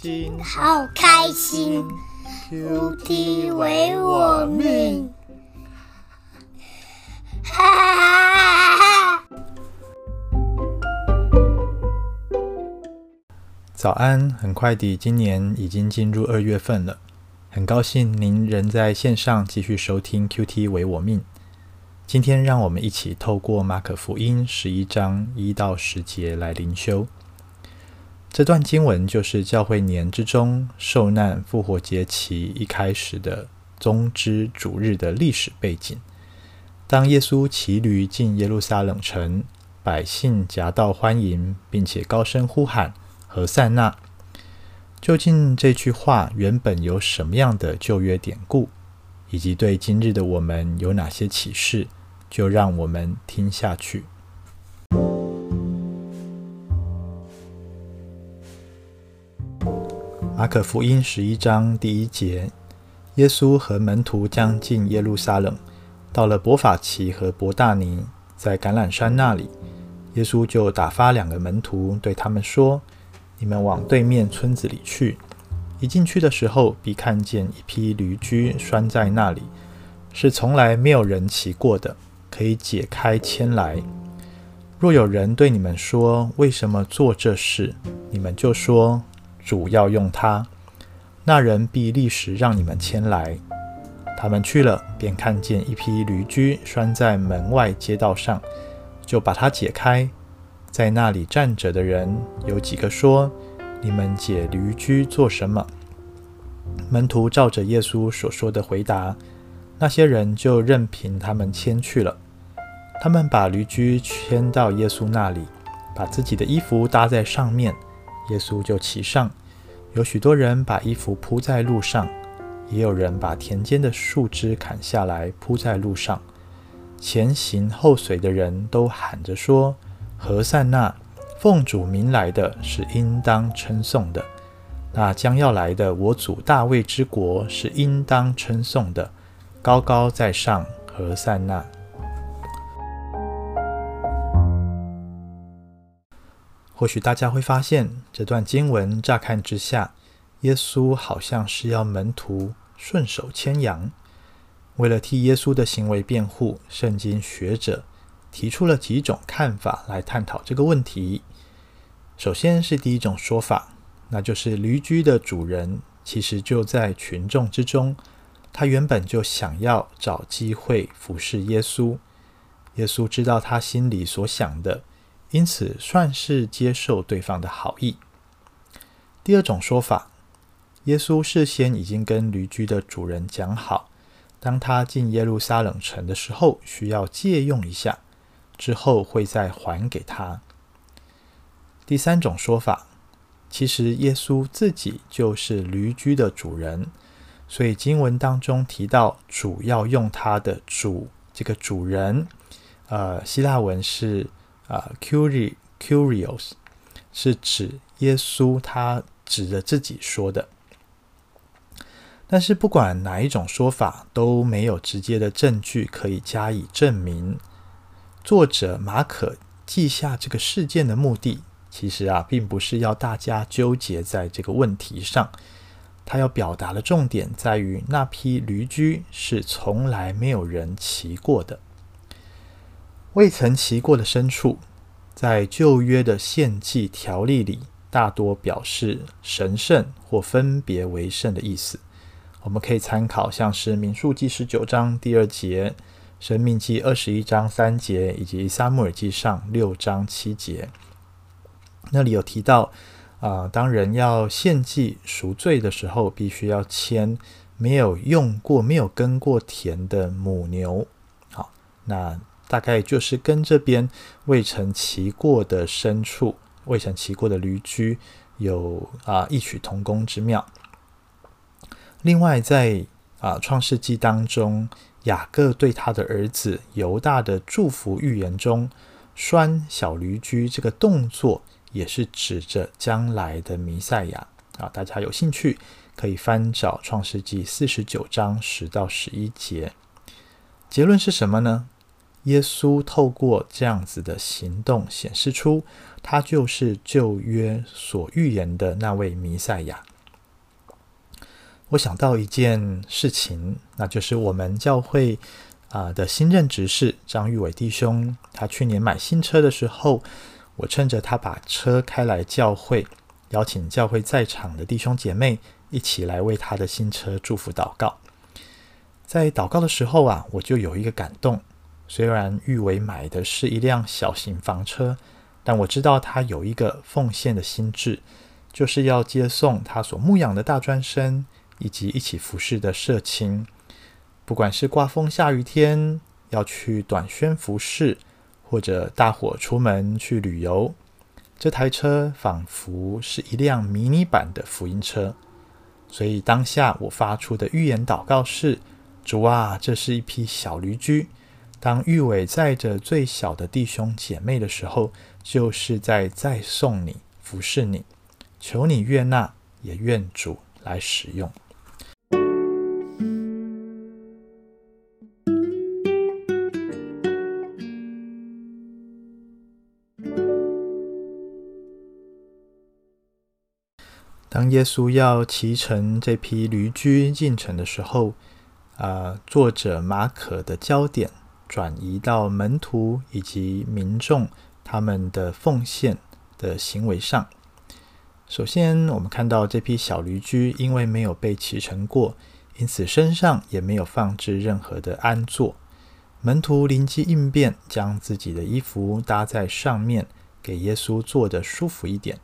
今好开心，QT 为我命。哈哈哈哈！早安，很快的，今年已经进入二月份了，很高兴您仍在线上继续收听 QT 为我命。今天让我们一起透过马可福音十一章一到十节来灵修。这段经文就是教会年之中受难复活节期一开始的宗之主日的历史背景。当耶稣骑驴进耶路撒冷城，百姓夹道欢迎，并且高声呼喊“和散那”。究竟这句话原本有什么样的旧约典故，以及对今日的我们有哪些启示？就让我们听下去。马可福音十一章第一节：耶稣和门徒将近耶路撒冷，到了伯法其和伯大尼，在橄榄山那里，耶稣就打发两个门徒，对他们说：“你们往对面村子里去。一进去的时候，必看见一匹驴驹拴在那里，是从来没有人骑过的。”可以解开牵来。若有人对你们说：“为什么做这事？”你们就说：“主要用它。”那人必立时让你们牵来。他们去了，便看见一匹驴驹拴在门外街道上，就把它解开。在那里站着的人有几个说：“你们解驴驹做什么？”门徒照着耶稣所说的回答。那些人就任凭他们牵去了。他们把驴驹牵到耶稣那里，把自己的衣服搭在上面，耶稣就骑上。有许多人把衣服铺在路上，也有人把田间的树枝砍下来铺在路上。前行后随的人都喊着说：“和散那，奉主名来的是应当称颂的。那将要来的我主大卫之国是应当称颂的。”高高在上，和散那。或许大家会发现，这段经文乍看之下，耶稣好像是要门徒顺手牵羊。为了替耶稣的行为辩护，圣经学者提出了几种看法来探讨这个问题。首先是第一种说法，那就是驴驹的主人其实就在群众之中。他原本就想要找机会服侍耶稣，耶稣知道他心里所想的，因此算是接受对方的好意。第二种说法，耶稣事先已经跟驴驹的主人讲好，当他进耶路撒冷城的时候，需要借用一下，之后会再还给他。第三种说法，其实耶稣自己就是驴驹的主人。所以经文当中提到主要用他的主，这个主人，呃，希腊文是啊，Kyrie Kyrios，是指耶稣，他指着自己说的。但是不管哪一种说法，都没有直接的证据可以加以证明。作者马可记下这个事件的目的，其实啊，并不是要大家纠结在这个问题上。他要表达的重点在于，那匹驴驹是从来没有人骑过的。未曾骑过的牲畜，在旧约的献祭条例里，大多表示神圣或分别为圣的意思。我们可以参考像是民数记十九章第二节、申命记二十一章三节，以及撒母耳记上六章七节，那里有提到。啊、当人要献祭赎罪的时候，必须要牵没有用过、没有耕过田的母牛。好，那大概就是跟这边未曾骑过的牲畜、未曾骑过的驴驹有啊异曲同工之妙。另外在，啊创世纪当中，雅各对他的儿子犹大的祝福预言中，拴小驴驹这个动作。也是指着将来的弥赛亚啊！大家有兴趣可以翻找《创世纪》四十九章十到十一节。结论是什么呢？耶稣透过这样子的行动，显示出他就是旧约所预言的那位弥赛亚。我想到一件事情，那就是我们教会啊的新任执事张玉伟弟兄，他去年买新车的时候，我趁着他把车开来教会，邀请教会在场的弟兄姐妹一起来为他的新车祝福祷告。在祷告的时候啊，我就有一个感动。虽然玉伟买的是一辆小型房车，但我知道他有一个奉献的心志，就是要接送他所牧养的大专生以及一起服侍的社青。不管是刮风下雨天要去短宣服侍，或者大伙出门去旅游，这台车仿佛是一辆迷你版的福音车。所以当下我发出的预言祷告是：主啊，这是一匹小驴驹。当玉伟载着最小的弟兄姐妹的时候，就是在载送你、服侍你。求你悦纳，也愿主来使用。当耶稣要骑乘这匹驴驹进城的时候，啊、作者马可的焦点。转移到门徒以及民众他们的奉献的行为上。首先，我们看到这批小驴驹，因为没有被骑乘过，因此身上也没有放置任何的鞍座。门徒灵机应变，将自己的衣服搭在上面，给耶稣坐得舒服一点。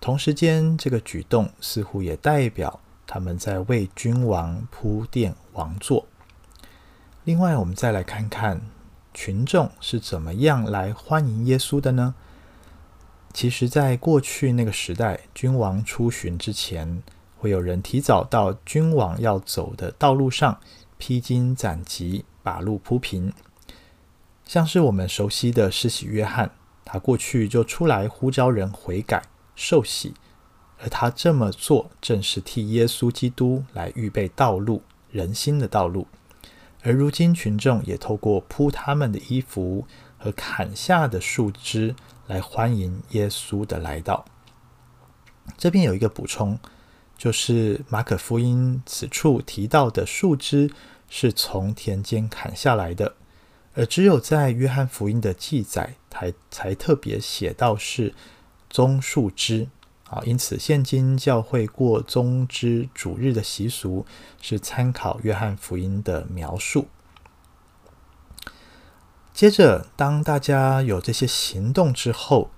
同时间，这个举动似乎也代表他们在为君王铺垫王座。另外，我们再来看看群众是怎么样来欢迎耶稣的呢？其实，在过去那个时代，君王出巡之前，会有人提早到君王要走的道路上披荆斩棘，把路铺平。像是我们熟悉的施洗约翰，他过去就出来呼召人悔改、受洗，而他这么做，正是替耶稣基督来预备道路，人心的道路。而如今，群众也透过铺他们的衣服和砍下的树枝来欢迎耶稣的来到。这边有一个补充，就是马可福音此处提到的树枝是从田间砍下来的，而只有在约翰福音的记载才才特别写到是棕树枝。啊，因此，现今教会过棕枝主日的习俗是参考约翰福音的描述。接着，当大家有这些行动之后，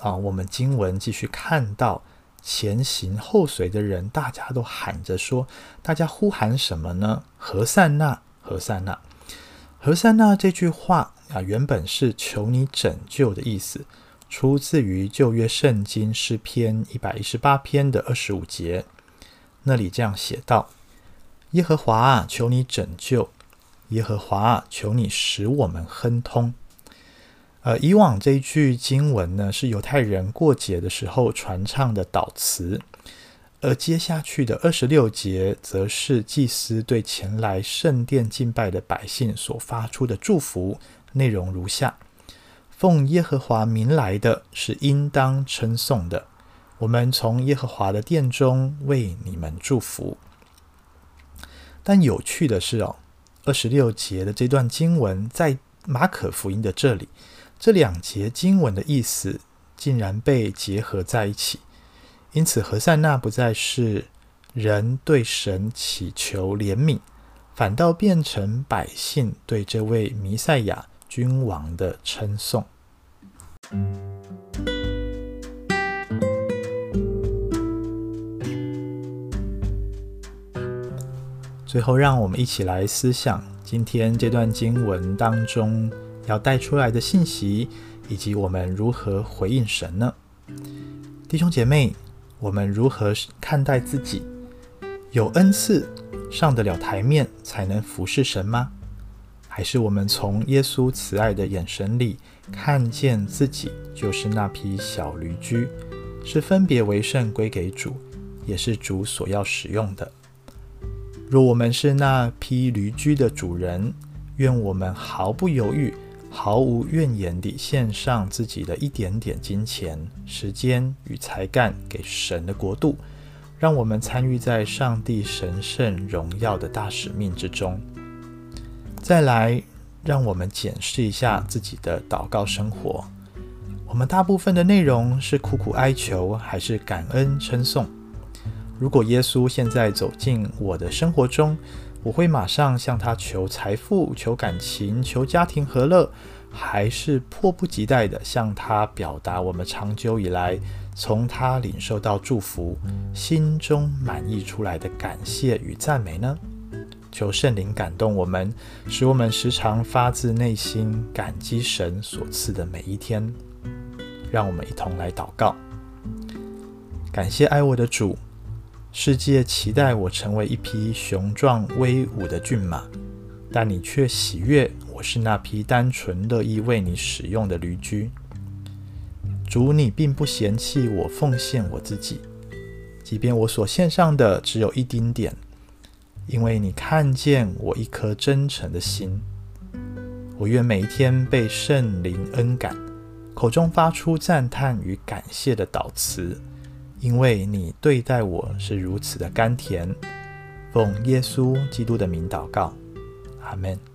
啊，我们经文继续看到前行后随的人，大家都喊着说：“大家呼喊什么呢？何塞纳，何塞纳，何塞纳。”这句话啊，原本是求你拯救的意思。出自于旧约圣经诗篇一百一十八篇的二十五节，那里这样写道：“耶和华啊，求你拯救；耶和华啊，求你使我们亨通。”呃，以往这一句经文呢，是犹太人过节的时候传唱的祷词，而接下去的二十六节，则是祭司对前来圣殿敬拜的百姓所发出的祝福，内容如下。奉耶和华名来的是应当称颂的。我们从耶和华的殿中为你们祝福。但有趣的是哦，二十六节的这段经文在马可福音的这里，这两节经文的意思竟然被结合在一起。因此，何塞纳不再是人对神祈求怜悯，反倒变成百姓对这位弥赛亚君王的称颂。最后，让我们一起来思想今天这段经文当中要带出来的信息，以及我们如何回应神呢？弟兄姐妹，我们如何看待自己？有恩赐上得了台面才能服侍神吗？还是我们从耶稣慈爱的眼神里看见自己就是那匹小驴驹，是分别为圣归给主，也是主所要使用的。若我们是那匹驴驹的主人，愿我们毫不犹豫，毫无怨言地献上自己的一点点金钱、时间与才干给神的国度，让我们参与在上帝神圣荣耀的大使命之中。再来，让我们检视一下自己的祷告生活。我们大部分的内容是苦苦哀求，还是感恩称颂？如果耶稣现在走进我的生活中，我会马上向他求财富、求感情、求家庭和乐，还是迫不及待地向他表达我们长久以来从他领受到祝福、心中满意出来的感谢与赞美呢？求圣灵感动我们，使我们时常发自内心感激神所赐的每一天。让我们一同来祷告，感谢爱我的主。世界期待我成为一匹雄壮威武的骏马，但你却喜悦我是那匹单纯乐意为你使用的驴驹。主，你并不嫌弃我奉献我自己，即便我所献上的只有一丁点，因为你看见我一颗真诚的心。我愿每一天被圣灵恩感。口中发出赞叹与感谢的祷词，因为你对待我是如此的甘甜。奉耶稣基督的名祷告，阿门。